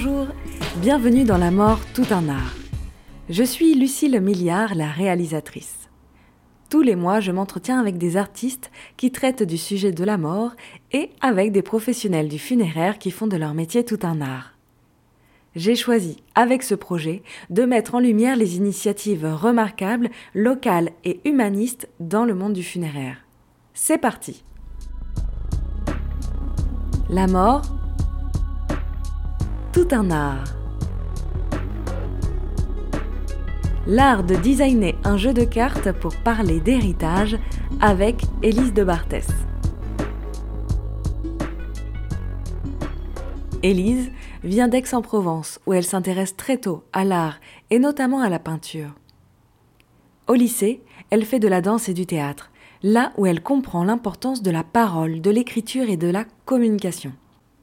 Bonjour, bienvenue dans La mort, tout un art. Je suis Lucille Milliard, la réalisatrice. Tous les mois, je m'entretiens avec des artistes qui traitent du sujet de la mort et avec des professionnels du funéraire qui font de leur métier tout un art. J'ai choisi, avec ce projet, de mettre en lumière les initiatives remarquables, locales et humanistes dans le monde du funéraire. C'est parti La mort, tout un art. L'art de designer un jeu de cartes pour parler d'héritage avec Élise de Barthès. Élise vient d'Aix-en-Provence où elle s'intéresse très tôt à l'art et notamment à la peinture. Au lycée, elle fait de la danse et du théâtre, là où elle comprend l'importance de la parole, de l'écriture et de la communication.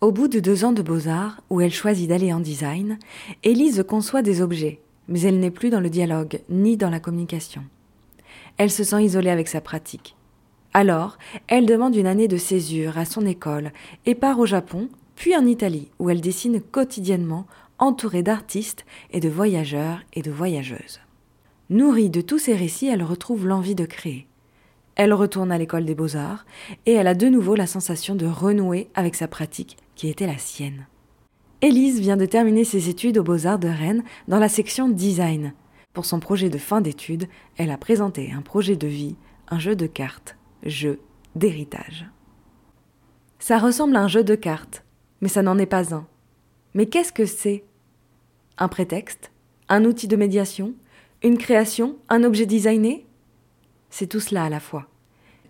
Au bout de deux ans de beaux-arts, où elle choisit d'aller en design, Élise conçoit des objets, mais elle n'est plus dans le dialogue ni dans la communication. Elle se sent isolée avec sa pratique. Alors, elle demande une année de césure à son école et part au Japon, puis en Italie, où elle dessine quotidiennement, entourée d'artistes et de voyageurs et de voyageuses. Nourrie de tous ces récits, elle retrouve l'envie de créer. Elle retourne à l'école des beaux-arts et elle a de nouveau la sensation de renouer avec sa pratique qui était la sienne. Élise vient de terminer ses études aux Beaux-Arts de Rennes dans la section design. Pour son projet de fin d'études, elle a présenté un projet de vie, un jeu de cartes, jeu d'héritage. Ça ressemble à un jeu de cartes, mais ça n'en est pas un. Mais qu'est-ce que c'est? Un prétexte? Un outil de médiation? Une création? Un objet designé? C'est tout cela à la fois.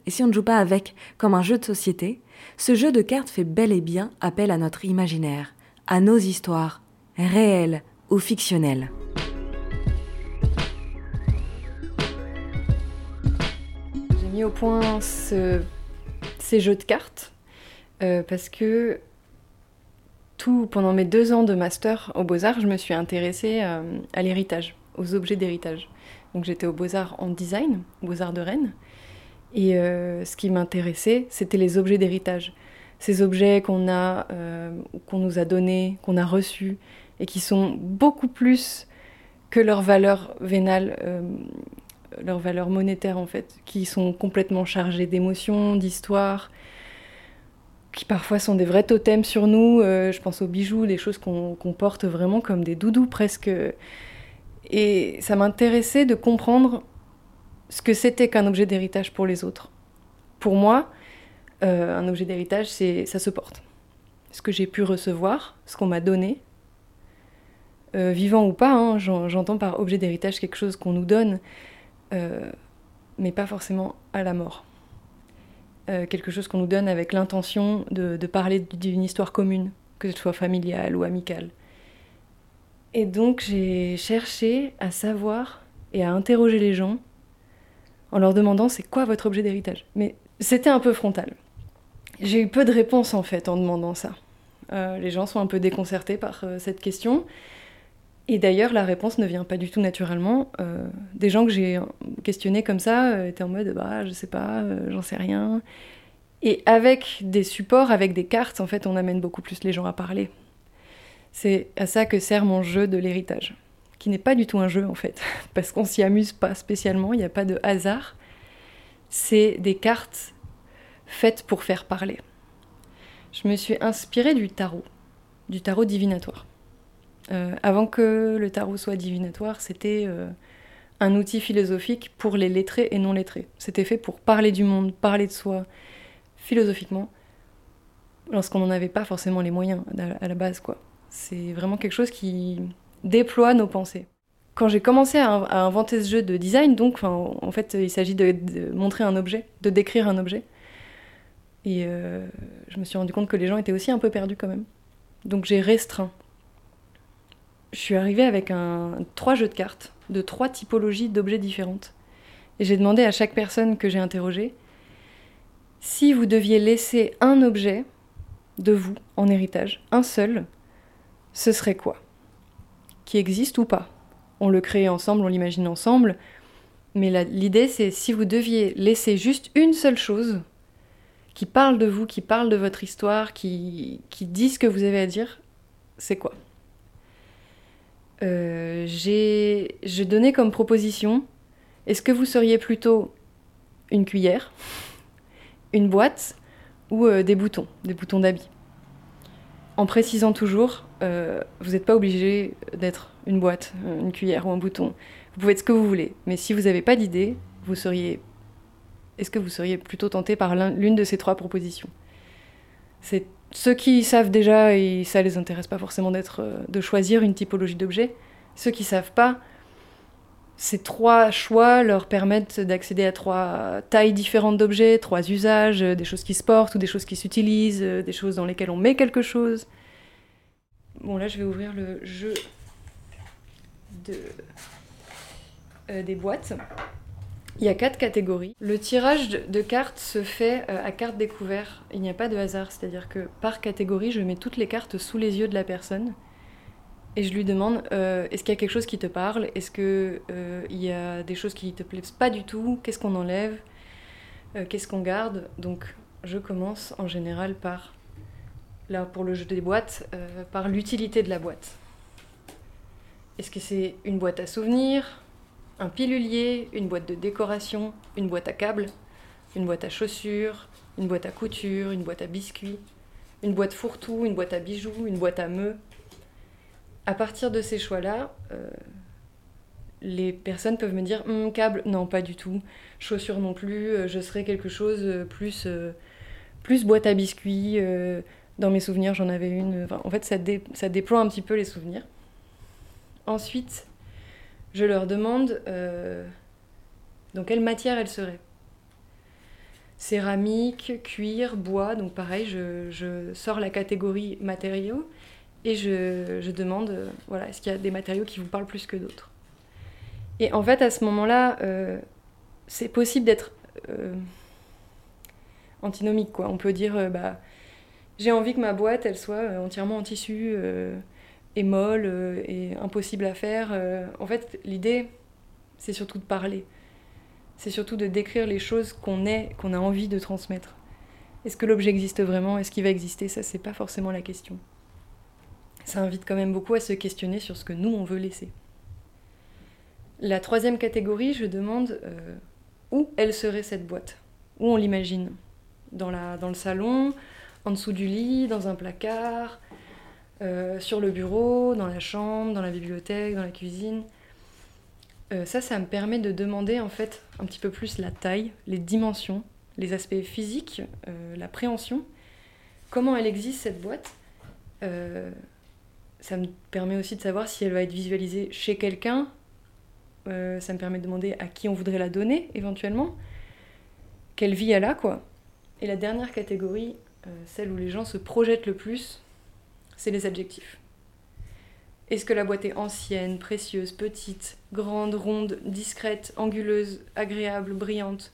Et si on ne joue pas avec comme un jeu de société, ce jeu de cartes fait bel et bien appel à notre imaginaire, à nos histoires, réelles ou fictionnelles. J'ai mis au point ces jeux de cartes euh, parce que tout pendant mes deux ans de master aux Beaux-Arts, je me suis intéressée euh, à l'héritage, aux objets d'héritage. Donc j'étais aux Beaux-Arts en design, aux Beaux-Arts de Rennes. Et euh, ce qui m'intéressait, c'était les objets d'héritage. Ces objets qu'on a, euh, qu'on nous a donnés, qu'on a reçus, et qui sont beaucoup plus que leur valeur vénale, euh, leur valeur monétaire en fait, qui sont complètement chargés d'émotions, d'histoires, qui parfois sont des vrais totems sur nous. je pense aux bijoux, des choses qu'on porte vraiment comme des doudous presque. Et ça m'intéressait de comprendre ce que c'était qu'un objet d'héritage pour les autres. Pour moi, euh, un objet d'héritage, c'est ça se porte. Ce que j'ai pu recevoir, ce qu'on m'a donné, euh, vivant ou pas, hein, j'entends par objet d'héritage quelque chose qu'on nous donne, euh, mais pas forcément à la mort. quelque chose qu'on nous donne avec l'intention de, de parler d'une histoire commune, que ce soit familiale ou amicale. Et donc j'ai cherché à savoir et à interroger les gens en leur demandant c'est quoi votre objet d'héritage. Mais c'était un peu frontal. J'ai eu peu de réponses en fait en demandant ça. Euh, les gens sont un peu déconcertés par euh, cette question. Et d'ailleurs, la réponse ne vient pas du tout naturellement. Euh, des gens que j'ai questionnés comme ça étaient en mode bah je sais pas, j'en sais rien. Et avec des supports, avec des cartes, en fait, on amène beaucoup plus les gens à parler. C'est à ça que sert mon jeu de l'héritage n'est pas du tout un jeu en fait, parce qu'on s'y amuse pas spécialement, il n'y a pas de hasard. C'est des cartes faites pour faire parler. Je me suis inspirée du tarot, du tarot divinatoire. Euh, avant que le tarot soit divinatoire, c'était euh, un outil philosophique pour les lettrés et non lettrés. C'était fait pour parler du monde, parler de soi, philosophiquement, lorsqu'on n'en avait pas forcément les moyens à la base, quoi. C'est vraiment quelque chose qui, déploie nos pensées. Quand j'ai commencé à, inventer ce jeu de design, donc en fait il s'agit de, montrer un objet, de décrire un objet. Et euh, je me suis rendu compte que les gens étaient aussi un peu perdus quand même. Donc j'ai restreint. Je suis arrivée avec un, trois jeux de cartes de trois typologies d'objets différentes. Et j'ai demandé à chaque personne que j'ai interrogée si vous deviez laisser un objet de vous en héritage, un seul, ce serait quoi? Qui existe ou pas. On le crée ensemble, on l'imagine ensemble, mais l'idée c'est si vous deviez laisser juste une seule chose qui parle de vous, qui parle de votre histoire, qui, qui dit ce que vous avez à dire, c'est quoi? Euh, j'ai donné comme proposition est-ce que vous seriez plutôt une cuillère, une boîte ou euh, des boutons, des boutons d'habits? En précisant toujours, euh, vous n'êtes pas obligé d'être une boîte, une cuillère ou un bouton. Vous pouvez être ce que vous voulez. Mais si vous n'avez pas d'idée, vous seriez. Est-ce que vous seriez plutôt tenté par l'une de ces trois propositions? C'est ceux qui savent déjà et ça les intéresse pas forcément d'être, euh, de choisir une typologie d'objet. Ceux qui savent pas, ces trois choix leur permettent d'accéder à trois tailles différentes d'objets, trois usages, euh, des choses qui se portent ou des choses qui s'utilisent, euh, des choses dans lesquelles on met quelque chose. Bon là je vais ouvrir le jeu de, des boîtes. Il y a quatre catégories. Le tirage de cartes se fait euh, à carte découverte. Il n'y a pas de hasard, c'est-à-dire que par catégorie, je mets toutes les cartes sous les yeux de la personne et je lui demande euh, est-ce qu'il y a quelque chose qui te parle? Est-ce qu'il euh, y a des choses qui te plaisent pas du tout? Qu'est-ce qu'on enlève? Qu'est-ce qu'on garde? Donc je commence en général par, là pour le jeu des boîtes, par l'utilité de la boîte. Est-ce que c'est une boîte à souvenirs un pilulier, une boîte de décoration, une boîte à câbles, une boîte à chaussures, une boîte à couture, une boîte à biscuits, une boîte fourre-tout, une boîte à bijoux, une boîte à meux. À partir de ces choix-là, euh, les personnes peuvent me dire hum, câble, non, pas du tout. Chaussures non plus, euh, je serais quelque chose euh, plus, plus boîte à biscuits. Dans mes souvenirs, j'en avais une. en fait, ça, déploie un petit peu les souvenirs. Ensuite, je leur demande euh, dans quelle matière elle serait. Céramique, cuir, bois, donc pareil, je, sors la catégorie matériaux et je, demande, euh, voilà, est-ce qu'il y a des matériaux qui vous parlent plus que d'autres Et en fait, à ce moment-là, euh, c'est possible d'être antinomique, quoi. On peut dire, bah, j'ai envie que ma boîte, elle soit entièrement en tissu est molle euh, et impossible à faire. Euh, en fait, l'idée, c'est surtout de parler. C'est surtout de décrire les choses qu'on est, qu'on a envie de transmettre. Est-ce que l'objet existe vraiment? Est-ce qu'il va exister? Ça, c'est pas forcément la question. Ça invite quand même beaucoup à se questionner sur ce que nous, on veut laisser. La troisième catégorie, je demande euh, où elle serait cette boîte? Où on l'imagine? Dans, dans le salon, en dessous du lit, dans un placard, euh, sur le bureau, dans la chambre, dans la bibliothèque, dans la cuisine. Euh, ça, ça me permet de demander en fait un petit peu plus la taille, les dimensions, les aspects physiques, euh, la préhension. Comment elle existe cette boîte? Ça me permet aussi de savoir si elle va être visualisée chez quelqu'un. ça me permet de demander à qui on voudrait la donner éventuellement. Quelle vie elle a quoi? Et la dernière catégorie, celle où les gens se projettent le plus, c'est les adjectifs. Est-ce que la boîte est ancienne, précieuse, petite, grande, ronde, discrète, anguleuse, agréable, brillante,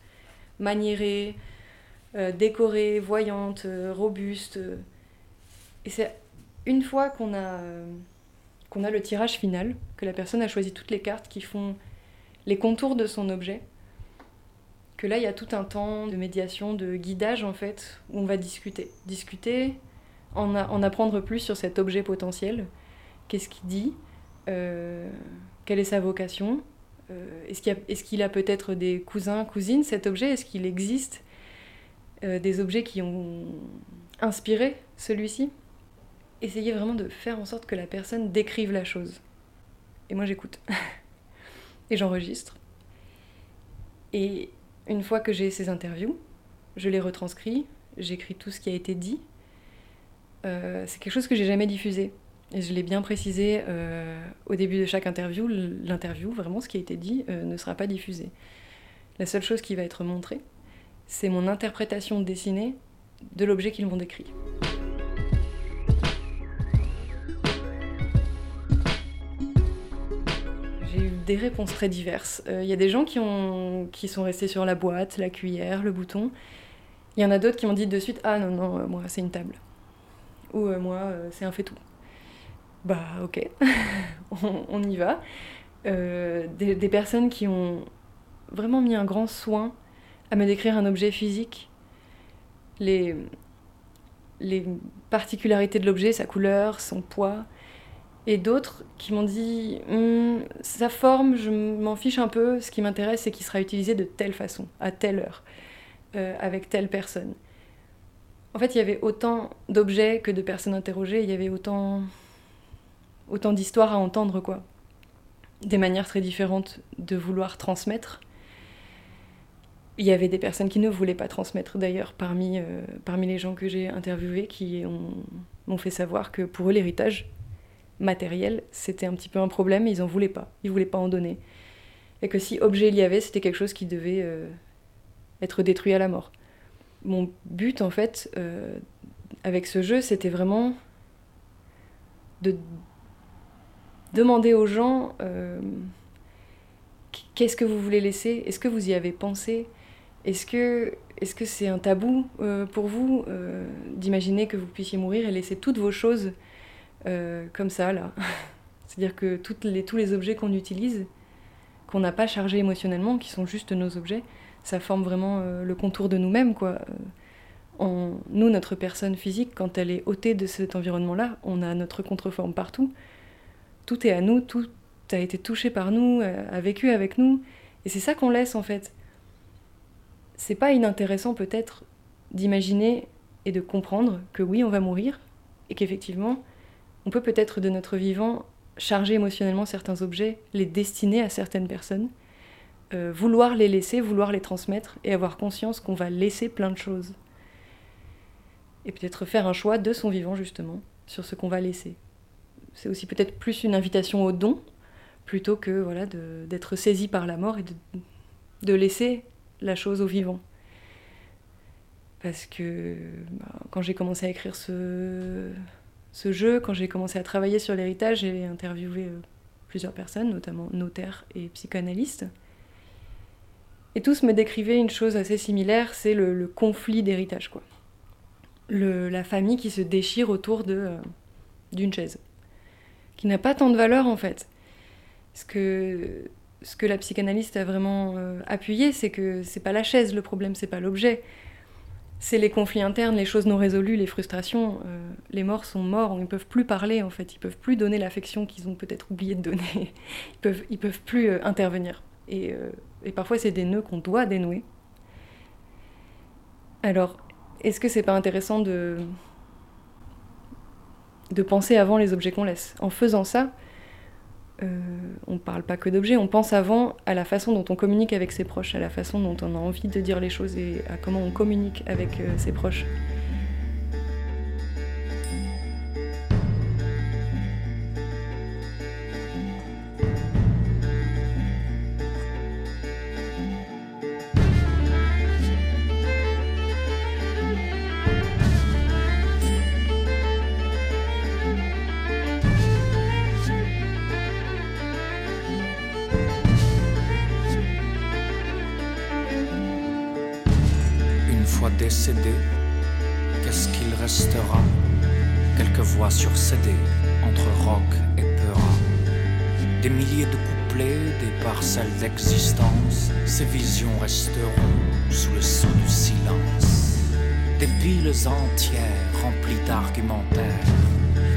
maniérée, euh, décorée, voyante, euh, robuste Et c'est une fois qu'on a, qu'on a le tirage final, que la personne a choisi toutes les cartes qui font les contours de son objet, que là il y a tout un temps de médiation, de guidage en fait, où on va discuter. Discuter, en, apprendre plus sur cet objet potentiel. Qu'est-ce qu'il dit euh, Quelle est sa vocation euh, Est-ce qu'il a, peut-être des cousins, cousines, cet objet? Est-ce qu'il existe euh, des objets qui ont inspiré celui-ci? Essayez vraiment de faire en sorte que la personne décrive la chose. Et moi j'écoute. et j'enregistre. Et une fois que j'ai ces interviews, je les retranscris, j'écris tout ce qui a été dit, euh, c'est quelque chose que j'ai jamais diffusé. Et je l'ai bien précisé euh, au début de chaque interview, l'interview, vraiment ce qui a été dit, euh, ne sera pas diffusé. La seule chose qui va être montrée, c'est mon interprétation dessinée de l'objet qu'ils m'ont décrit. J'ai eu des réponses très diverses. Il y a des gens qui, ont, qui sont restés sur la boîte, la cuillère, le bouton. Il y en a d'autres qui m'ont dit de suite Ah non, non, moi c'est une table ou euh, moi, euh, c'est un fait-tout. Bah ok, on, y va. Euh, des, des, personnes qui ont vraiment mis un grand soin à me décrire un objet physique, les, les particularités de l'objet, sa couleur, son poids, Et d'autres qui m'ont dit hum, sa forme, je m'en fiche un peu. Ce qui m'intéresse, c'est qu'il sera utilisé de telle façon, à telle heure, euh, avec telle personne. En fait, il y avait autant d'objets que de personnes interrogées. Il y avait autant, autant d'histoires à entendre, quoi. Des manières très différentes de vouloir transmettre. Il y avait des personnes qui ne voulaient pas transmettre d'ailleurs parmi, euh, parmi les gens que j'ai interviewés qui m'ont fait savoir que pour eux l'héritage matériel c'était un petit peu un problème ils en voulaient pas, ils voulaient pas en donner. Et que si objet il y avait c'était quelque chose qui devait euh, être détruit à la mort. Mon but en fait euh, avec ce jeu c'était vraiment de demander aux gens qu'est-ce que vous voulez laisser, est-ce que vous y avez pensé? Est-ce que est-ce que c'est un tabou euh, pour vous euh, d'imaginer que vous puissiez mourir et laisser toutes vos choses euh, comme ça là C'est-à-dire que toutes les, tous les objets qu'on utilise, qu'on n'a pas chargés émotionnellement, qui sont juste nos objets, ça forme vraiment le contour de nous-mêmes quoi. En, nous, notre personne physique, quand elle est ôtée de cet environnement-là, on a notre contreforme partout. Tout est à nous, tout a été touché par nous, a vécu avec nous, et c'est ça qu'on laisse en fait c'est pas inintéressant peut-être d'imaginer et de comprendre que oui, on va mourir et qu'effectivement, on peut peut-être de notre vivant charger émotionnellement certains objets, les destiner à certaines personnes, euh, vouloir les laisser, vouloir les transmettre et avoir conscience qu'on va laisser plein de choses. Et peut-être faire un choix de son vivant justement sur ce qu'on va laisser. C'est aussi peut-être plus une invitation au don plutôt que voilà d'être saisi par la mort et de, laisser la chose au vivant. Parce que bah, quand j'ai commencé à écrire ce, ce jeu, quand j'ai commencé à travailler sur l'héritage, j'ai interviewé euh, plusieurs personnes, notamment notaires et psychanalystes. Et tous me décrivaient une chose assez similaire, c'est le, conflit d'héritage, quoi. La famille qui se déchire autour euh, d'une chaise, qui n'a pas tant de valeur en fait. Parce que ce que la psychanalyste a vraiment euh, appuyé, c'est que c'est pas la chaise le problème, c'est pas l'objet. C'est les conflits internes, les choses non résolues, les frustrations. Euh, les morts sont morts, ils ne peuvent plus parler en fait, ils peuvent plus donner l'affection qu'ils ont peut-être oublié de donner. ils peuvent, ils peuvent plus euh, intervenir. Et, et parfois c'est des nœuds qu'on doit dénouer. Alors, est-ce que c'est pas intéressant de de penser avant les objets qu'on laisse? En faisant ça, euh, on ne parle pas que d'objets, on pense avant à la façon dont on communique avec ses proches, à la façon dont on a envie de dire les choses et à comment on communique avec euh, ses proches.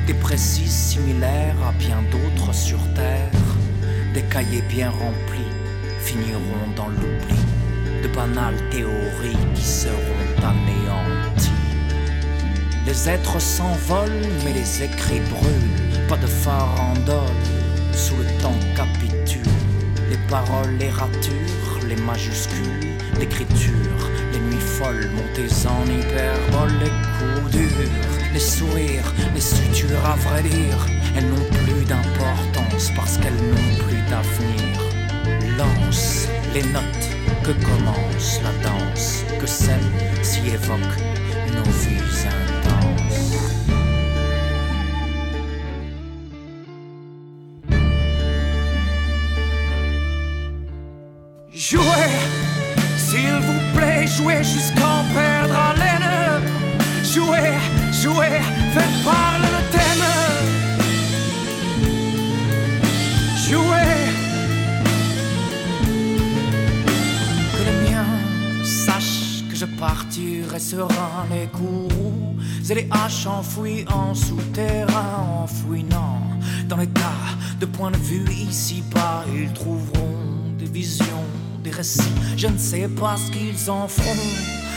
Des précises similaires à bien d'autres sur Terre, des cahiers bien remplis finiront dans l'oubli de banales théories qui seront anéanties. Les êtres s'envolent, mais les écrits brûlent. Pas de farandole, sous le temps capitule. Les paroles, les ratures, les majuscules, l'écriture, les nuits folles montées en hyperbole, les coups durs, les sourires, les sutures à vrai dire. Elles n'ont plus d'importance parce qu'elles n'ont plus d'avenir. Lance les notes que commence la danse, que celle s'y évoque nos vies intenses. Jouez, s'il vous plaît, jouez jusqu'en partirai serein les courroux et les haches enfouies en souterrain, en fouinant dans les tas de points de vue ici-bas. Ils trouveront des visions, des récits, je ne sais pas ce qu'ils en feront.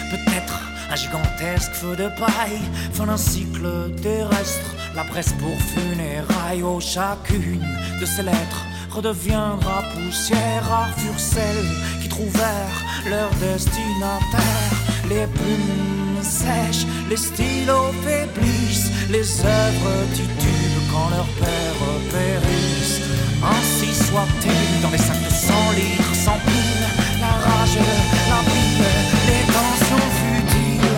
Peut-être un gigantesque feu de paille, fin d'un cycle terrestre, la presse pour funérailles. Oh, chacune de ces lettres redeviendra poussière, furent celles qui trouvèrent leur destinataire. Les plumes sèchent, les stylos faiblissent, les œuvres titubent quand leurs pères périssent. Ainsi soit-il, dans les sacs de 100 litres s'empilent la rage, la les tensions futiles.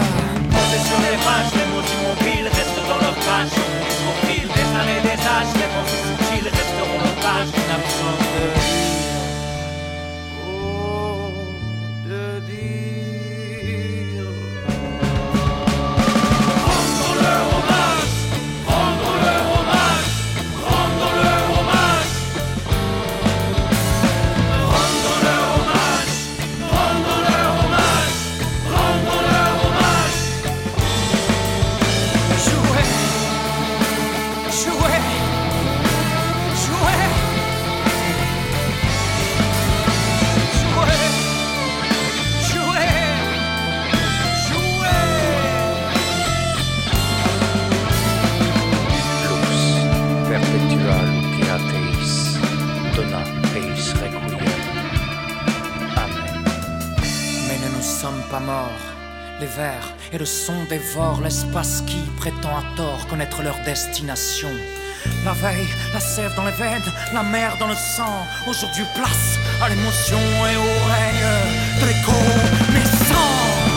Posés sur les pages, les mots immobiles restent dans leur page. L'espace qui prétend à tort connaître leur destination. La veille, la sève dans les veines, la mer dans le sang. Aujourd'hui, place à l'émotion et au règne de l'écho.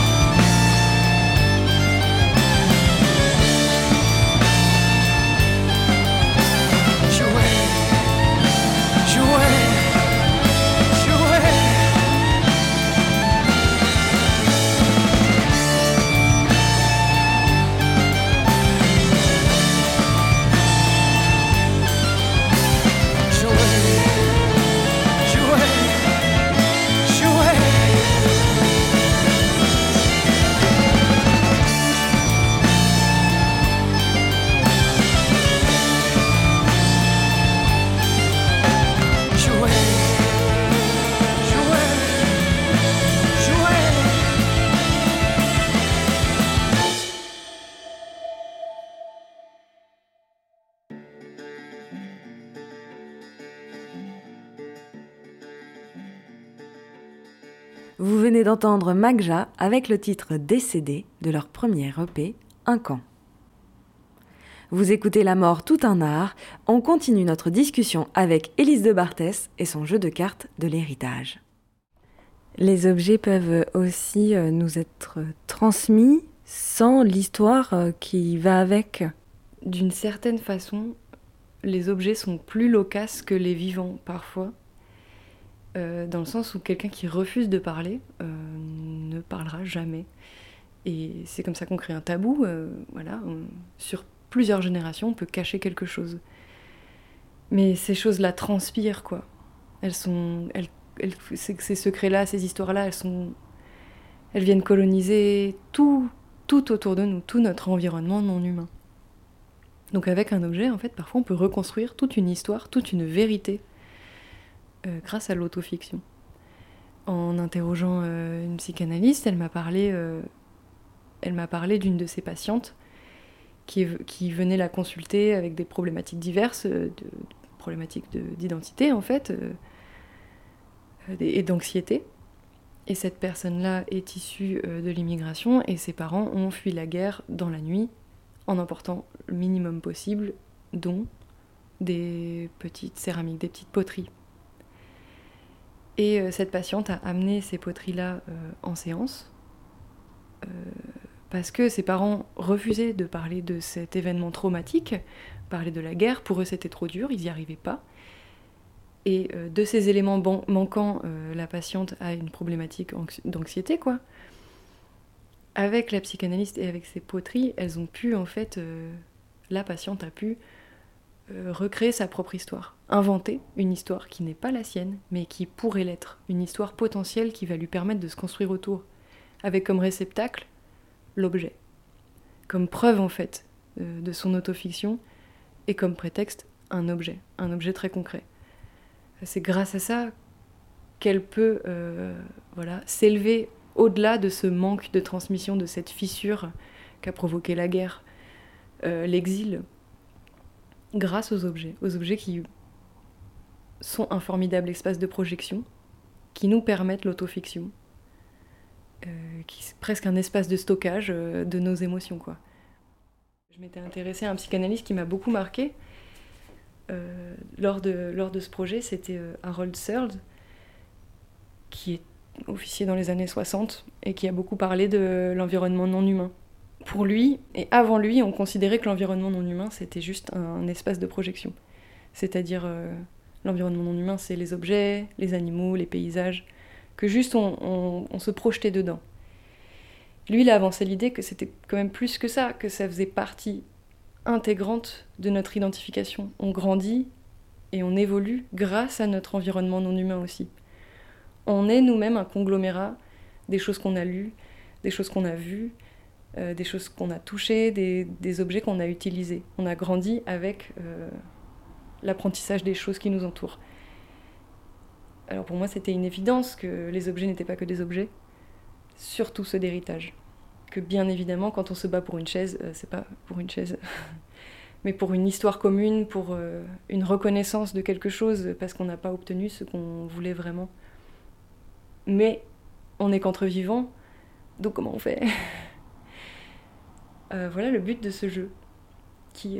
D'entendre Magja avec le titre Décédé de leur premier EP, Un camp. Vous écoutez La mort tout un art, on continue notre discussion avec Élise de Barthès et son jeu de cartes de l'héritage. Les objets peuvent aussi euh, nous être transmis sans l'histoire euh, qui va avec. D'une certaine façon, les objets sont plus loquaces que les vivants parfois. Euh, dans le sens où quelqu'un qui refuse de parler euh, ne parlera jamais. Et c'est comme ça qu'on crée un tabou. euh, voilà, sur plusieurs générations, on peut cacher quelque chose. Mais ces choses-là transpirent, quoi. Elles sont, elles, elles- ces, ces secrets-là, ces histoires-là, elles sont, elles viennent coloniser tout, tout autour de nous, tout notre environnement non humain. Donc avec un objet, en fait, parfois on peut reconstruire toute une histoire, toute une vérité euh, grâce à l'autofiction. En interrogeant euh, une psychanalyste, elle m'a parlé, euh, elle m'a parlé d'une de ses patientes qui, venait la consulter avec des problématiques diverses, de, problématiques de- d'identité en fait, et d'anxiété. Et cette personne-là est issue de l'immigration et ses parents ont fui la guerre dans la nuit en emportant le minimum possible, dont des petites céramiques, des petites poteries. Et euh, cette patiente a amené ces poteries-là euh, en séance euh, parce que ses parents refusaient de parler de cet événement traumatique, parler de la guerre, pour eux c'était trop dur, ils n'y arrivaient pas. Et de ces éléments manquants, la patiente a une problématique anxi- d'anxiété, quoi. Avec la psychanalyste et avec ses poteries, elles ont pu, en fait, la patiente a pu recréer sa propre histoire, inventer une histoire qui n'est pas la sienne, mais qui pourrait l'être, une histoire potentielle qui va lui permettre de se construire autour, avec comme réceptacle l'objet, comme preuve en fait euh, de son autofiction, et comme prétexte un objet, un objet très concret. C'est grâce à ça qu'elle peut euh, voilà, s'élever au-delà de ce manque de transmission, de cette fissure qu'a provoqué la guerre, euh, l'exil, grâce aux objets, aux objets qui sont un formidable espace de projection, qui nous permettent l'autofiction, euh, qui est presque un espace de stockage euh, de nos émotions. Quoi. Je m'étais intéressée à un psychanalyste qui m'a beaucoup marqué euh, lors, de, lors de ce projet, c'était Harold Searle, qui est officier dans les années 60 et qui a beaucoup parlé de l'environnement non humain. Pour lui, et avant lui, on considérait que l'environnement non humain, c'était juste un, espace de projection. C'est-à-dire, l'environnement non humain, c'est les objets, les animaux, les paysages, que juste on, se projetait dedans. Lui, il a avancé l'idée que c'était quand même plus que ça, que ça faisait partie intégrante de notre identification. On grandit et on évolue grâce à notre environnement non humain aussi. On est nous-mêmes un conglomérat des choses qu'on a lues, des choses qu'on a vues, euh, des choses qu'on a touchées, des, objets qu'on a utilisés. On a grandi avec euh, l'apprentissage des choses qui nous entourent. Alors pour moi, c'était une évidence que les objets n'étaient pas que des objets, surtout ceux d'héritage. Que bien évidemment, quand on se bat pour une chaise, euh, c'est pas pour une chaise, mais pour une histoire commune, pour une reconnaissance de quelque chose, parce qu'on n'a pas obtenu ce qu'on voulait vraiment. Mais on est qu'entre vivants, donc comment on fait? euh, Voilà le but de ce jeu, qui,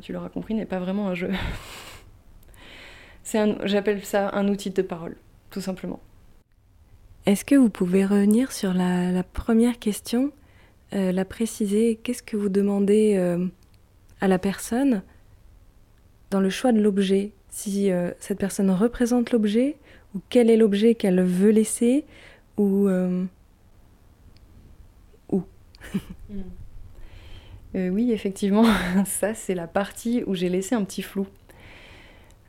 tu l'auras compris, n'est pas vraiment un jeu. j'appelle ça un outil de parole, tout simplement. Est-ce que vous pouvez revenir sur la, première question, euh, la préciser? Qu'est-ce que vous demandez euh, à la personne dans le choix de l'objet? Si euh, cette personne représente l'objet, ou quel est l'objet qu'elle veut laisser, ou où Oui, effectivement, ça c'est la partie où j'ai laissé un petit flou.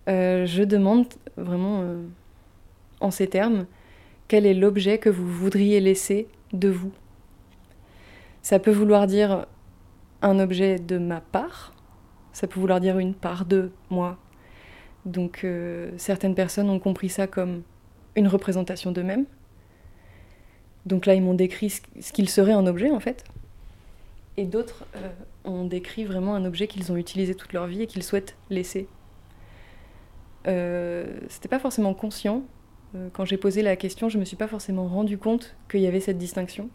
Euh, je demande vraiment euh, en ces termes quel est l'objet que vous voudriez laisser de vous? Ça peut vouloir dire un objet de ma part, ça peut vouloir dire une part de moi. Donc euh, certaines personnes ont compris ça comme une représentation d'eux-mêmes. Donc là, ils m'ont décrit ce qu'il serait un objet en fait. Et d'autres ont décrit vraiment un objet qu'ils ont utilisé toute leur vie et qu'ils souhaitent laisser euh, c'était pas forcément conscient. Euh, quand j'ai posé la question, je me suis pas forcément rendu compte qu'il y avait cette distinction.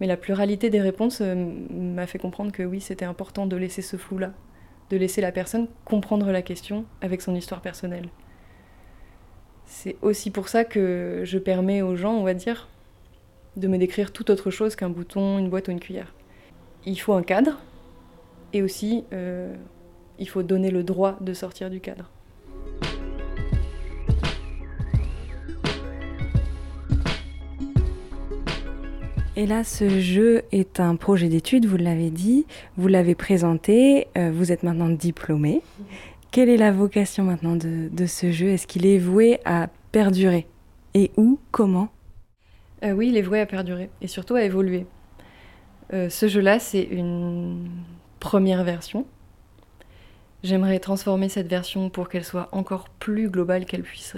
Mais la pluralité des réponses euh, m'a fait comprendre que oui, c'était important de laisser ce flou-là, de laisser la personne comprendre la question avec son histoire personnelle. C'est aussi pour ça que je permets aux gens, on va dire, de me décrire tout autre chose qu'un bouton, une boîte ou une cuillère. Il faut un cadre, et aussi, il faut donner le droit de sortir du cadre. Et là, ce jeu est un projet d'étude, vous l'avez dit, vous l'avez présenté, euh, vous êtes maintenant diplômé. Quelle est la vocation maintenant de, ce jeu? Est-ce qu'il est voué à perdurer? Et où? Comment? Euh, Oui, il est voué à perdurer et surtout à évoluer. Euh, ce jeu-là, c'est une première version. J'aimerais transformer cette version pour qu'elle soit encore plus globale, qu'elle puisse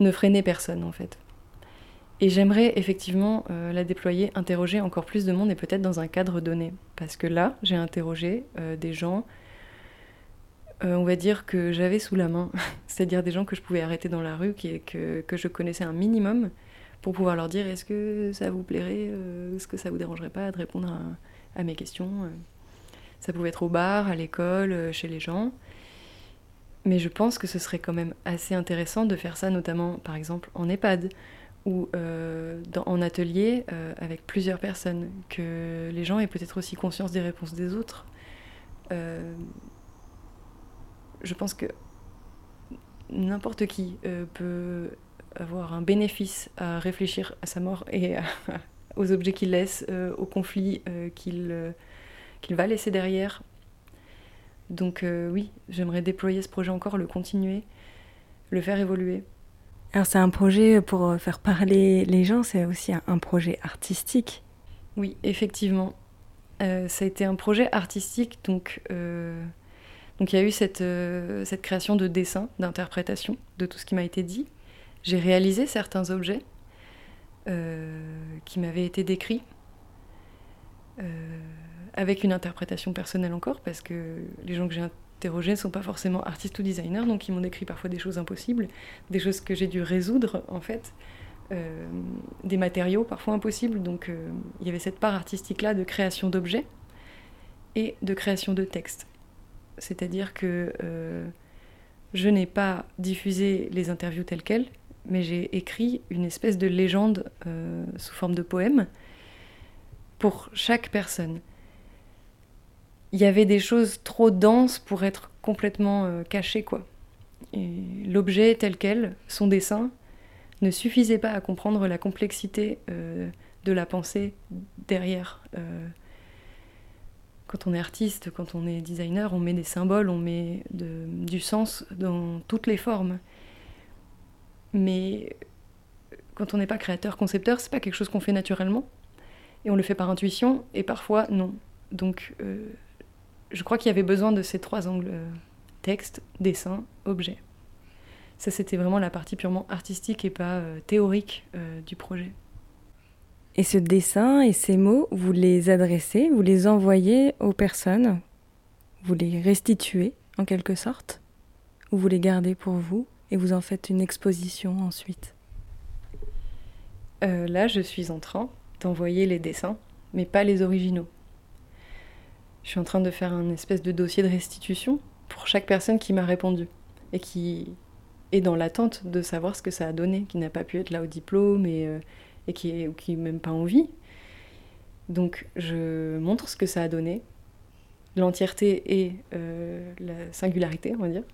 ne freiner personne en fait. Et j'aimerais effectivement euh, la déployer, interroger encore plus de monde et peut-être dans un cadre donné. Parce que là, j'ai interrogé euh, des gens, euh, on va dire que j'avais sous la main, c'est-à-dire des gens que je pouvais arrêter dans la rue, qui, que je connaissais un minimum, pour pouvoir leur dire est-ce que ça vous plairait, est-ce que ça vous dérangerait pas de répondre à, mes questions. Ça pouvait être au bar, à l'école, chez les gens. Mais je pense que ce serait quand même assez intéressant de faire ça, notamment par exemple en EHPAD ou euh, en atelier euh, avec plusieurs personnes, que les gens aient peut-être aussi conscience des réponses des autres. Euh, je pense que n'importe qui peut avoir un bénéfice à réfléchir à sa mort et aux objets qu'il laisse, aux conflits qu'il qu'il va laisser derrière. Donc oui, j'aimerais déployer ce projet encore, le continuer, le faire évoluer. Alors c'est un projet pour faire parler les gens, c'est aussi un projet artistique. Oui, effectivement. Euh, ça a été un projet artistique, donc euh, donc il y a eu cette, euh, cette création de dessin, d'interprétation de tout ce qui m'a été dit. J'ai réalisé certains objets qui m'avaient été décrits avec une interprétation personnelle encore, parce que les gens que j'ai interrogés ne sont pas forcément artistes ou designers, donc ils m'ont décrit parfois des choses impossibles, des choses que j'ai dû résoudre en fait. Euh, des matériaux parfois impossibles. Donc euh, il y avait cette part artistique-là de création d'objets et de création de textes. C'est-à-dire que euh, je n'ai pas diffusé les interviews telles quelles, mais j'ai écrit une espèce de légende sous forme de poème pour chaque personne. Il y avait des choses trop denses pour être complètement cachées, quoi. L'objet tel quel, son dessin, ne suffisait pas à comprendre la complexité euh, de la pensée derrière. Euh, quand on est artiste, quand on est designer, on met des symboles, on met du sens dans toutes les formes. Mais quand on n'est pas créateur, concepteur, c'est pas quelque chose qu'on fait naturellement. Et on le fait par intuition, et parfois non. Donc euh, je crois qu'il y avait besoin de ces trois angles texte, dessin, objet. Ça, c'était vraiment la partie purement artistique et pas euh, théorique euh, du projet. Et ce dessin et ces mots, vous les adressez, vous les envoyez aux personnes, vous les restituez en quelque sorte, ou vous les gardez pour vous? Et vous en faites une exposition ensuite euh, Là, je suis en train d'envoyer les dessins, mais pas les originaux. Je suis en train de faire un espèce de dossier de restitution pour chaque personne qui m'a répondu et qui et dans l'attente de savoir ce que ça a donné, qui n'a pas pu être là au diplôme et, euh, et qui est, même pas en vie. Donc je montre ce que ça a donné, l'entièreté et euh, la singularité, on va dire.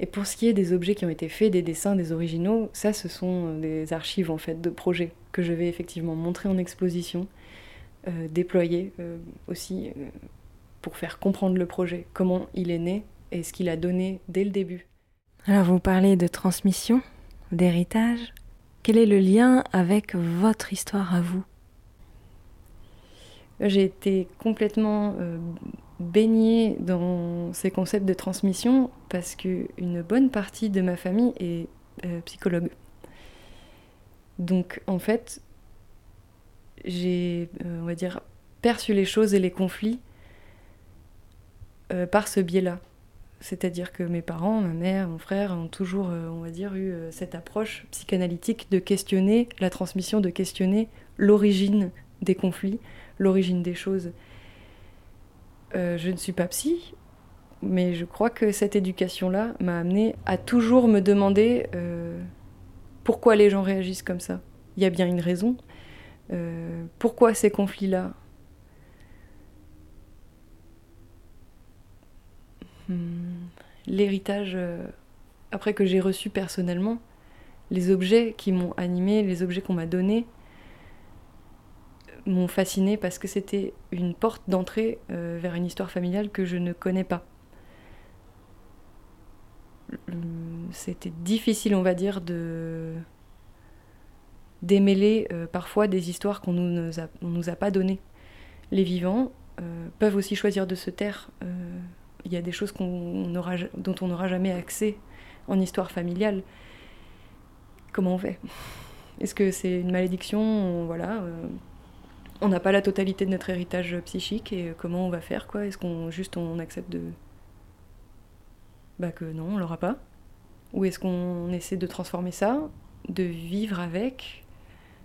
Et pour ce qui est des objets qui ont été faits, des dessins, des originaux, ça ce sont des archives en fait de projets que je vais effectivement montrer en exposition, euh, déployer aussi pour faire comprendre le projet, comment il est né et ce qu'il a donné dès le début. Alors vous parlez de transmission, d'héritage. Quel est le lien avec votre histoire à vous? J'ai été complètement euh, baignée dans ces concepts de transmission parce qu'une bonne partie de ma famille est euh, psychologue. Donc en fait, j'ai, euh, on va dire, perçu les choses et les conflits par ce biais-là. C'est-à-dire que mes parents, ma mère, mon frère ont toujours, euh, on va dire, eu euh, cette approche psychanalytique de questionner la transmission, de questionner l'origine des conflits, l'origine des choses. Euh, je ne suis pas psy, mais je crois que cette éducation-là m'a amené à toujours me demander pourquoi les gens réagissent comme ça. Il y a bien une raison. pourquoi ces conflits-là? Hmm. l'héritage, euh, après que j'ai reçu personnellement, les objets qui m'ont animé, les objets qu'on m'a donnés, m'ont fasciné parce que c'était une porte d'entrée euh, vers une histoire familiale que je ne connais pas. C'était difficile, on va dire, de démêler euh, parfois des histoires qu'on ne nous, nous, a pas données. Les vivants peuvent aussi choisir de se taire il y a des choses dont on n'aura jamais accès en histoire familiale. Comment on fait? Est-ce que c'est une malédiction? Voilà. On n'a pas la totalité de notre héritage psychique et comment on va faire quoi? Est-ce qu'on juste on accepte de bah que non, on l'aura pas? Ou est-ce qu'on essaie de transformer ça, de vivre avec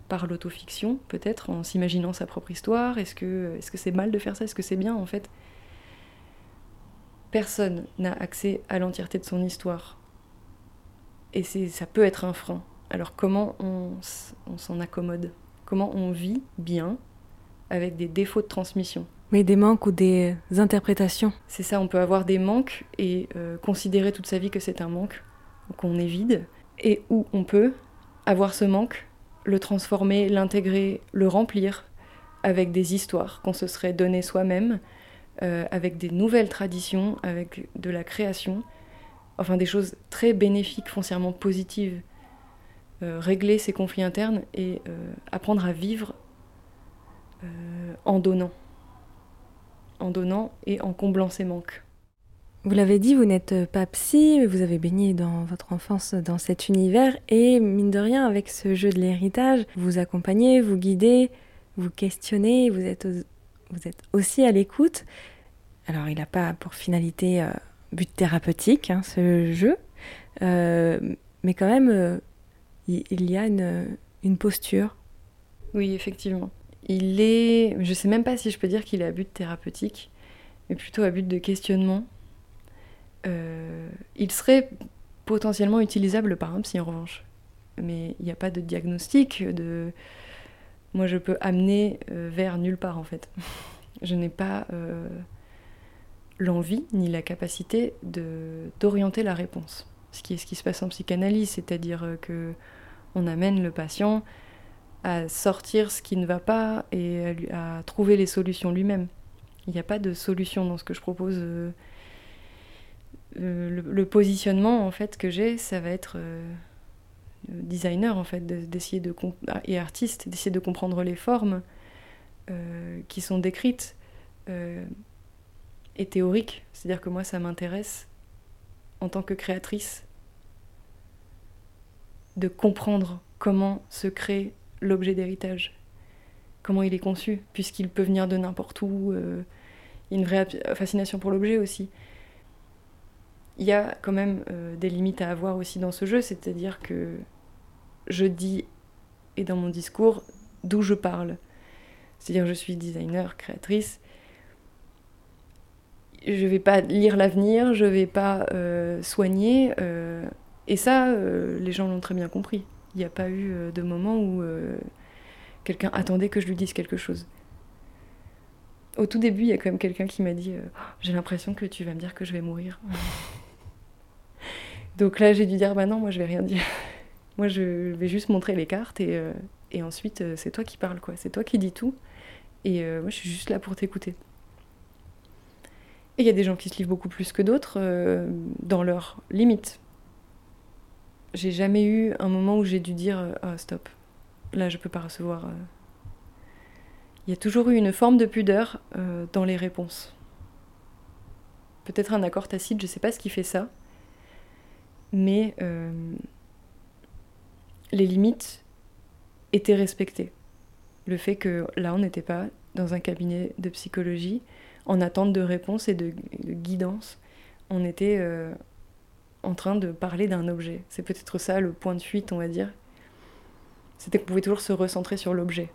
par l'autofiction peut-être en s'imaginant sa propre histoire? Est-ce que c'est mal de faire ça? Est-ce que c'est bien en fait? Personne n'a accès à l'entièreté de son histoire. Et ça peut être un frein. Alors comment on, s'en accommode? Comment on vit bien avec des défauts de transmission Mais des manques ou des interprétations C'est ça, on peut avoir des manques et euh, considérer toute sa vie que c'est un manque, qu'on est vide, et où on peut avoir ce manque, le transformer, l'intégrer, le remplir avec des histoires qu'on se serait donné soi-même, euh, avec des nouvelles traditions, avec de la création, enfin des choses très bénéfiques, foncièrement positives. euh, régler ses conflits internes et apprendre à vivre en donnant. En donnant et en comblant ses manques. Vous l'avez dit, vous n'êtes pas psy, vous avez baigné dans votre enfance dans cet univers et mine de rien, avec ce jeu de l'héritage, vous accompagnez, vous guidez, vous questionnez, vous êtes, vous êtes aussi à l'écoute. Alors, il n'a pas pour finalité euh, but thérapeutique, hein, ce jeu, euh, mais quand même, euh, il, il y a une, une posture. Oui, effectivement. Il est. Je sais même pas si je peux dire qu'il est à but thérapeutique, mais plutôt à but de questionnement. Euh, il serait potentiellement utilisable par un psy en revanche. Mais il n'y a pas de diagnostic, de. Moi, je peux amener euh, vers nulle part en fait. je n'ai pas euh, l'envie ni la capacité d'orienter la réponse. Ce qui est ce qui se passe en psychanalyse, c'est-à-dire que on amène le patient à sortir ce qui ne va pas et à, trouver les solutions lui-même. Il n'y a pas de solution dans ce que je propose. euh, euh, le, positionnement en fait que j'ai, ça va être euh, designer en fait, de- d'essayer de ah, et artiste, d'essayer de comprendre les formes qui sont décrites et théoriques. C'est-à-dire que moi, ça m'intéresse en tant que créatrice de comprendre comment se crée l'objet d'héritage, comment il est conçu, puisqu'il peut venir de n'importe où. euh, une vraie fascination pour l'objet aussi. Il y a quand même euh, des limites à avoir aussi dans ce jeu, c'est-à-dire que je dis, et dans mon discours, d'où je parle. C'est-à-dire je suis designer, créatrice. Je vais pas lire l'avenir, je vais pas euh, soigner. et ça, les gens l'ont très bien compris. Il n'y a pas eu euh, de moment où euh, quelqu'un attendait que je lui dise quelque chose. Au tout début, il y a quand même quelqu'un qui m'a dit euh, Oh, J'ai l'impression que tu vas me dire que je vais mourir. Donc là, j'ai dû dire Bah non, moi je vais rien dire. moi je vais juste montrer les cartes et, ensuite c'est toi qui parles, quoi. C'est toi qui dis tout. Et moi je suis juste là pour t'écouter. Et il y a des gens qui se livrent beaucoup plus que d'autres dans leurs limites. J'ai jamais eu un moment où j'ai dû dire euh, Ah, stop, là je peux pas recevoir. euh. Il y a toujours eu une forme de pudeur euh, dans les réponses. Peut-être un accord tacite, je sais pas ce qui fait ça. Mais les limites étaient respectées. Le fait que là, on n'était pas dans un cabinet de psychologie en attente de réponse et de, guidance. On était en train de parler d'un objet. C'est peut-être ça le point de fuite, on va dire. C'était qu'on pouvait toujours se recentrer sur l'objet.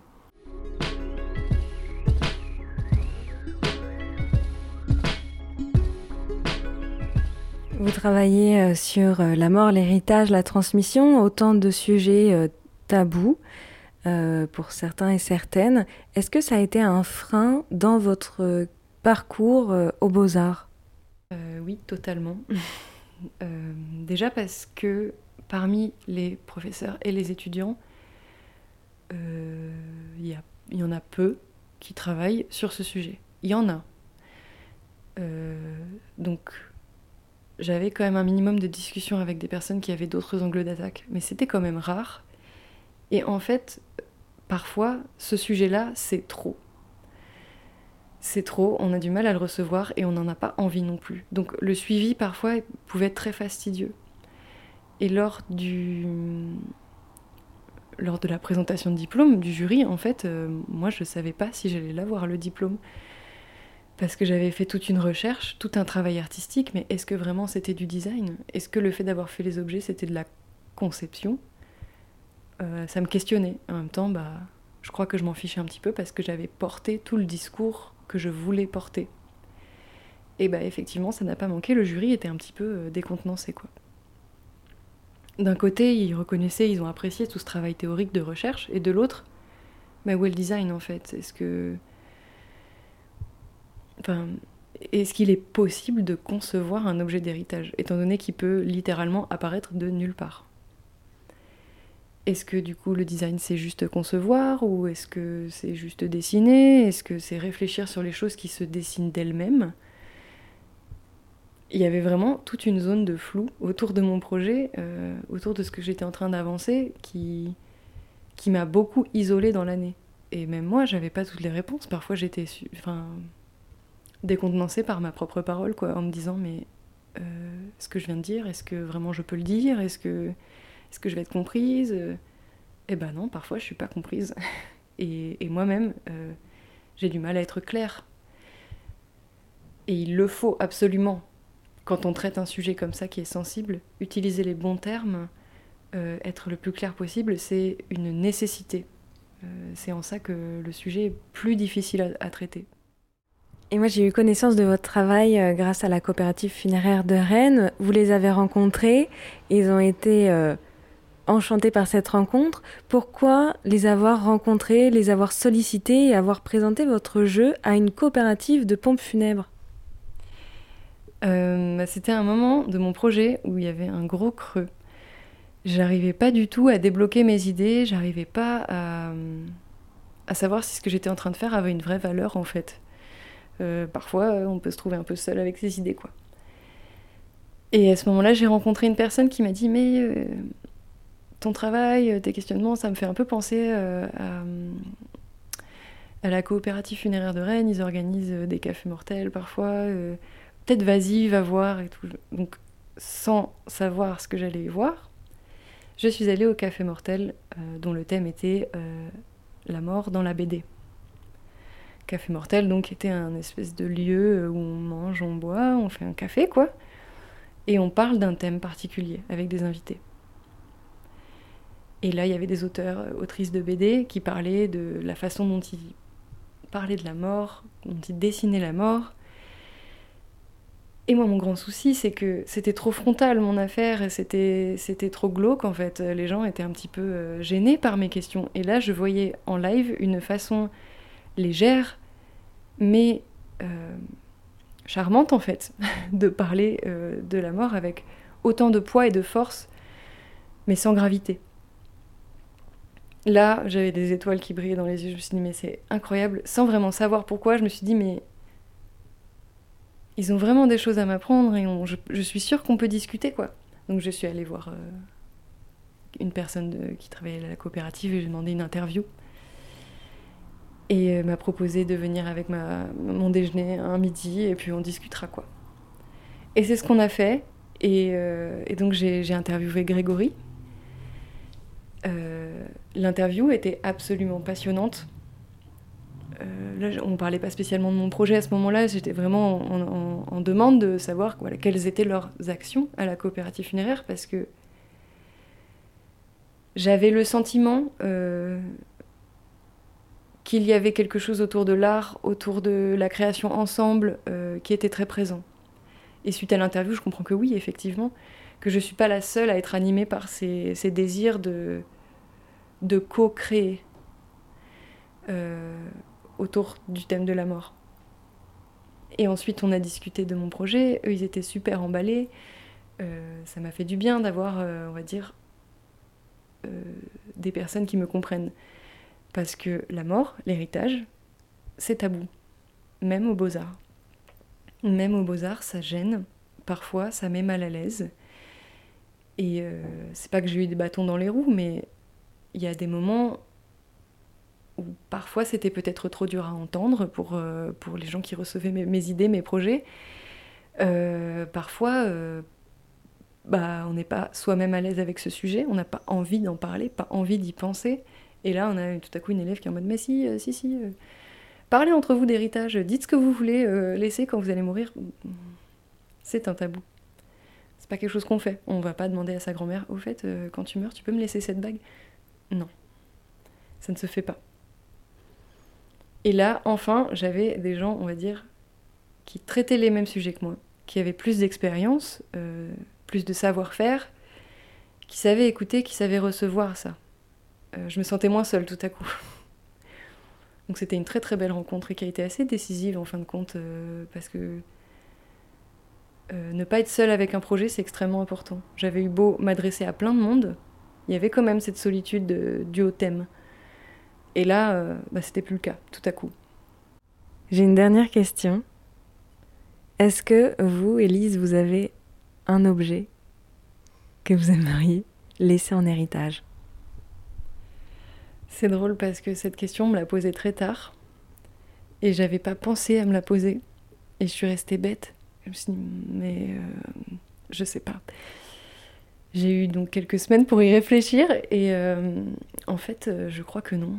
Vous travaillez euh, sur euh, la mort, l'héritage, la transmission, autant de sujets euh, tabous pour certains et certaines. Est-ce que ça a été un frein dans votre parcours aux beaux-arts? Euh, oui, totalement. Euh, déjà parce que parmi les professeurs et les étudiants, euh, il y, en a peu qui travaillent sur ce sujet. Il y en a. Euh, donc, j'avais quand même un minimum de discussion avec des personnes qui avaient d'autres angles d'attaque, mais c'était quand même rare. Et en fait, parfois, ce sujet-là, c'est trop c'est trop, on a du mal à le recevoir et on n'en a pas envie non plus. Donc le suivi parfois pouvait être très fastidieux. Et lors du lors de la présentation de diplôme du jury, en fait, euh, moi je savais pas si j'allais l'avoir le diplôme parce que j'avais fait toute une recherche, tout un travail artistique, mais est-ce que vraiment c'était du design? Est-ce que le fait d'avoir fait les objets c'était de la conception? Euh, Ça me questionnait. En même temps, bah je crois que je m'en fichais un petit peu parce que j'avais porté tout le discours que je voulais porter. Et bah effectivement, ça n'a pas manqué, le jury était un petit peu euh, décontenancé quoi. D'un côté, ils reconnaissaient, ils ont apprécié tout ce travail théorique de recherche, et de l'autre, bah où est le design en fait Est-ce que. Enfin, est-ce qu'il est possible de concevoir un objet d'héritage, étant donné qu'il peut littéralement apparaître de nulle part? Est-ce que du coup le design c'est juste concevoir ou est-ce que c'est juste dessiner? Est-ce que c'est réfléchir sur les choses qui se dessinent d'elles-mêmes? Il y avait vraiment toute une zone de flou autour de mon projet, euh, autour de ce que j'étais en train d'avancer, qui, qui m'a beaucoup isolée dans l'année. Et même moi, j'avais pas toutes les réponses. Parfois, j'étais enfin, décontenancée par ma propre parole, quoi, en me disant mais euh, ce que je viens de dire, est-ce que vraiment je peux le dire? Est-ce que, est que je vais être comprise Eh ben non, parfois je suis pas comprise. et, moi-même, euh, j'ai du mal à être claire. Et il le faut absolument quand on traite un sujet comme ça qui est sensible, utiliser les bons termes, euh, être le plus clair possible, c'est une nécessité. Euh, c'est en ça que le sujet est plus difficile à, traiter. Et moi, j'ai eu connaissance de votre travail euh, grâce à la coopérative funéraire de Rennes. Vous les avez rencontrés, ils ont été enchantés par cette rencontre. Pourquoi les avoir rencontrés, les avoir sollicités et avoir présenté votre jeu à une coopérative de pompes funèbres? Euh, c'était un moment de mon projet où il y avait un gros creux. J'arrivais pas du tout à débloquer mes idées, j'arrivais pas à, savoir si ce que j'étais en train de faire avait une vraie valeur en fait. Euh, parfois, on peut se trouver un peu seul avec ses idées, quoi. Et à ce moment-là, j'ai rencontré une personne qui m'a dit Mais euh, ton travail, tes questionnements, ça me fait un peu penser à, à, la coopérative funéraire de Rennes. Ils organisent des cafés mortels parfois peut-être vas-y, va voir et tout. Donc, sans savoir ce que j'allais voir, je suis allée au Café Mortel, euh, dont le thème était euh, la mort dans la BD. Café Mortel, donc, était un espèce de lieu où on mange, on boit, on fait un café, quoi. Et on parle d'un thème particulier avec des invités. Et là, il y avait des auteurs, euh, autrices de BD qui parlaient de la façon dont ils parlaient de la mort, dont ils dessinaient la mort, et moi, mon grand souci, c'est que c'était trop frontal mon affaire, c'était, trop glauque en fait. Les gens étaient un petit peu euh, gênés par mes questions. Et là, je voyais en live une façon légère, mais euh, charmante en fait, de parler de la mort avec autant de poids et de force, mais sans gravité. Là, j'avais des étoiles qui brillaient dans les yeux. Je me suis dit, mais c'est incroyable. Sans vraiment savoir pourquoi, je me suis dit, mais ils ont vraiment des choses à m'apprendre et je, suis sûre qu'on peut discuter, quoi. Donc je suis allée voir euh, une personne qui travaillait à la coopérative et j'ai demandé une interview. Et elle m'a proposé de venir avec ma, mon déjeuner un midi et puis on discutera, quoi. Et c'est ce qu'on a fait. Et, euh, donc j'ai interviewé Grégory. Euh, l'interview était absolument passionnante euh, là, on parlait pas spécialement de mon projet à ce moment-là, j'étais vraiment en, demande de savoir quelles étaient leurs actions à la coopérative funéraire parce que j'avais le sentiment euh, qu'il y avait quelque chose autour de l'art, autour de la création ensemble qui était très présent. Et suite à l'interview, je comprends que oui, effectivement, que je ne suis pas la seule à être animée par ces, désirs de, co-créer. Euh, autour du thème de la mort. Et ensuite, on a discuté de mon projet. Eux, ils étaient super emballés. Euh, ça m'a fait du bien d'avoir, euh, on va dire, des personnes qui me comprennent. Parce que la mort, l'héritage, c'est tabou. Même aux beaux-arts. Même aux beaux-arts, ça gêne. Parfois, ça met mal à l'aise. Et c'est pas que j'ai eu des bâtons dans les roues, mais il y a des moments où parfois c'était peut-être trop dur à entendre pour, euh, les gens qui recevaient mes, idées, mes projets. Euh, parfois, euh, bah, on n'est pas soi-même à l'aise avec ce sujet, on n'a pas envie d'en parler, pas envie d'y penser. Et là, on a tout à coup une élève qui est en mode Mais si, si, si, parlez entre vous d'héritage, dites ce que vous voulez laisser quand vous allez mourir. C'est un tabou. C'est pas quelque chose qu'on fait. On va pas demander à sa grand-mère Au fait, quand tu meurs, tu peux me laisser cette bague? Non, ça ne se fait pas. Et là, enfin, j'avais des gens, on va dire, qui traitaient les mêmes sujets que moi, qui avaient plus d'expérience, euh, plus de savoir-faire, qui savaient écouter, qui savaient recevoir ça. Euh, je me sentais moins seule tout à coup. Donc c'était une très très belle rencontre et qui a été assez décisive en fin de compte, euh, parce que ne pas être seule avec un projet, c'est extrêmement important. J'avais eu beau m'adresser à plein de monde, il y avait quand même cette solitude due au thème. Et là, euh, bah, c'était plus le cas, tout à coup. J'ai une dernière question. Est-ce que vous, Élise, vous avez un objet que vous aimeriez laisser en héritage? C'est drôle parce que cette question on me l'a posée très tard et j'avais pas pensé à me la poser et je suis restée bête. Je me suis dit, mais euh, je sais pas. J'ai eu donc quelques semaines pour y réfléchir et euh, en fait, euh, je crois que non.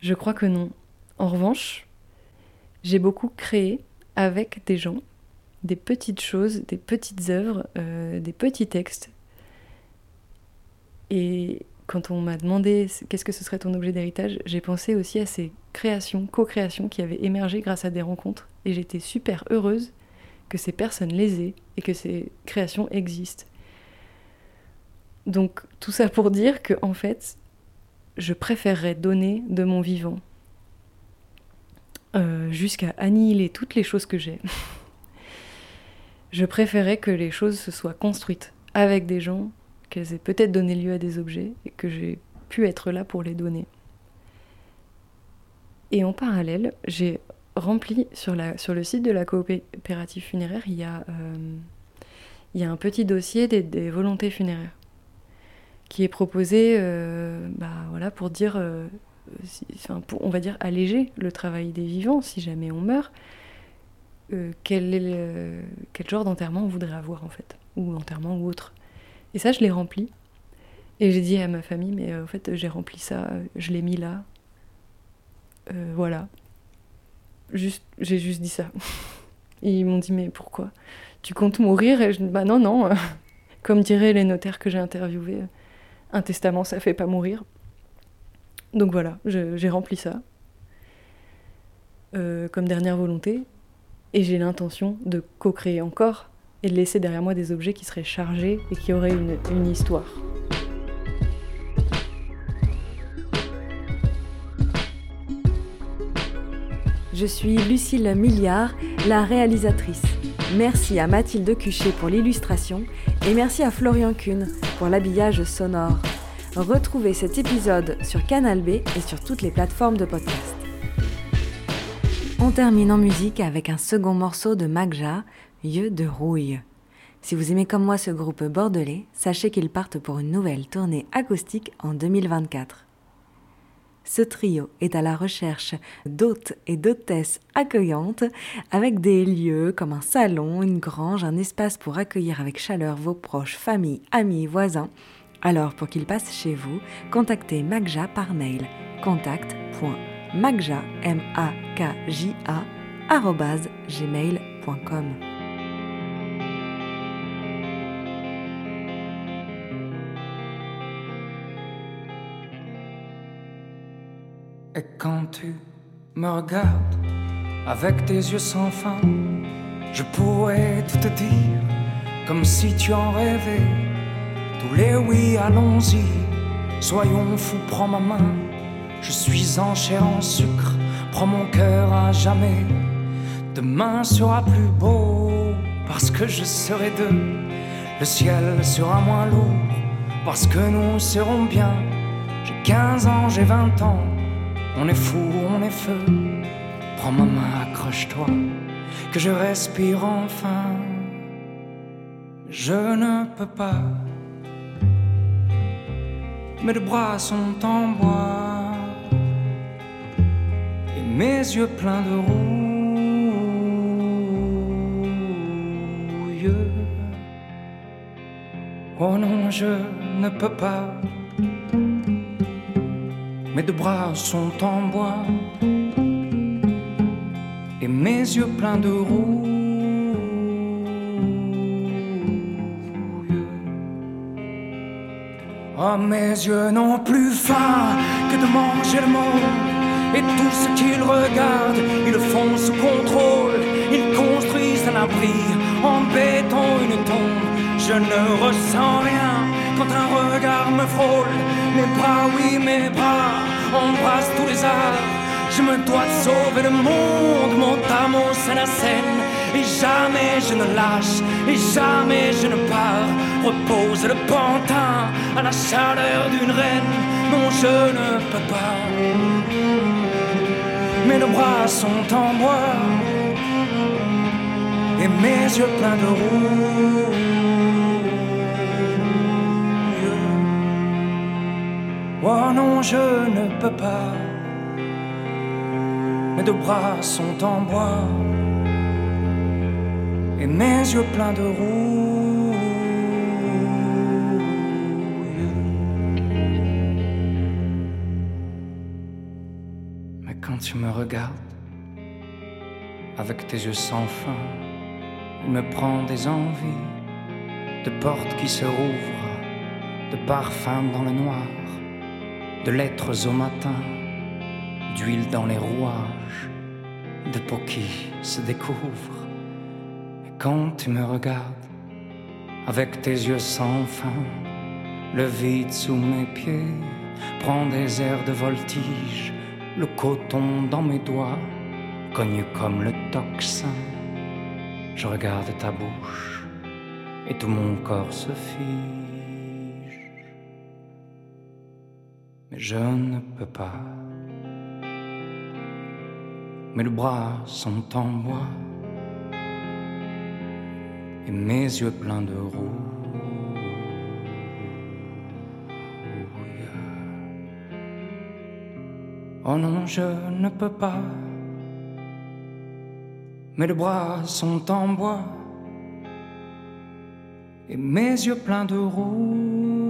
je crois que non. En revanche, j'ai beaucoup créé avec des gens, des petites choses, des petites œuvres, des petits textes. Et quand on m'a demandé qu'est-ce que ce serait ton objet d'héritage, j'ai pensé aussi à ces créations, co-créations qui avaient émergé grâce à des rencontres. Et j'étais super heureuse que ces personnes les aient et que ces créations existent. Donc tout ça pour dire que en fait, je préférerais donner de mon vivant euh, jusqu'à annihiler toutes les choses que j'ai. je préférais que les choses se soient construites avec des gens, qu'elles aient peut-être donné lieu à des objets et que j'ai pu être là pour les donner. Et en parallèle, j'ai rempli sur, la, sur le site de la coopérative funéraire, il y a, euh, il y a un petit dossier des, volontés funéraires qui est proposé euh, bah, voilà, pour dire pour, on va dire, alléger le travail des vivants si jamais on meurt, euh, quel, quel genre d'enterrement on voudrait avoir en fait, ou enterrement ou autre. Et ça, je l'ai rempli. Et j'ai dit à ma famille, mais euh, en fait, j'ai rempli ça, je l'ai mis là. Euh, voilà. J'ai juste dit ça. Ils m'ont dit, mais pourquoi? Tu comptes mourir? Et je dis, bah non, non. Comme diraient les notaires que j'ai interviewés, un testament, ça fait pas mourir. Donc voilà, j'ai rempli ça euh, comme dernière volonté, et j'ai l'intention de co-créer encore et de laisser derrière moi des objets qui seraient chargés et qui auraient une histoire. Je suis Lucille Milliard, la réalisatrice. Merci à Mathilde Cuchet pour l'illustration et merci à Florian Kuhn pour l'habillage sonore. Retrouvez cet épisode sur Canal B et sur toutes les plateformes de podcast. On termine en musique avec un second morceau de Magja, Yeux de rouille. Si vous aimez comme moi ce groupe bordelais, sachez qu'ils partent pour une nouvelle tournée acoustique en 2024. Ce trio est à la recherche d'hôtes et d'hôtesses accueillantes avec des lieux comme un salon, une grange, un espace pour accueillir avec chaleur vos proches, familles, amis, voisins. Alors pour qu'il passe chez vous, contactez Magja par mail. contact.magja Et quand tu me regardes avec tes yeux sans fin, je pourrais tout te dire comme si tu en rêvais tous les oui, allons-y, soyons fous, prends ma main. Je suis en chair, en sucre, prends mon cœur à jamais. Demain sera plus beau parce que je serai deux. Le ciel sera moins lourd parce que nous serons bien. J'ai 15 ans, j'ai 20 ans, on est fou, on est feu. Prends ma main, accroche-toi, que je respire enfin. Je ne peux pas mes bras sont en bois et mes yeux pleins de rouille. Oh non, je ne peux pas. Mes deux bras sont en bois et mes yeux pleins de rouille. Oh, mes yeux n'ont plus faim que de manger le monde. Et tout ce qu'ils regardent, ils le font sous contrôle. Ils construisent un abri en béton, une tombe. Je ne ressens rien quand un regard me frôle. Mes bras, oui, mes bras embrassent tous les arts. Je me dois de sauver le monde, mon amour, c'est la scène. Et jamais je ne lâche, et jamais je ne pars. Repose le pantin à la chaleur d'une reine. Non, je ne peux pas. Nos bras sont en bois, et mes yeux pleins de rouille. Oh non, je ne peux pas. Mes deux bras sont en bois et mes yeux pleins de rouille. Mais quand tu me regardes avec tes yeux sans fin, il me prend des envies de portes qui se rouvrent, de parfums dans le noir, de lettres au matin, d'huile dans les rouages, de peau se découvre. Quand tu me regardes avec tes yeux sans fin, le vide sous mes pieds prend des airs de voltige, le coton dans mes doigts, connu comme le tocsin. Je regarde ta bouche et tout mon corps se fige. Je ne peux pas. Mes bras sont en bois et mes yeux pleins de rouille. Oh non, je ne peux pas. Mes bras sont en bois et mes yeux pleins de rouille.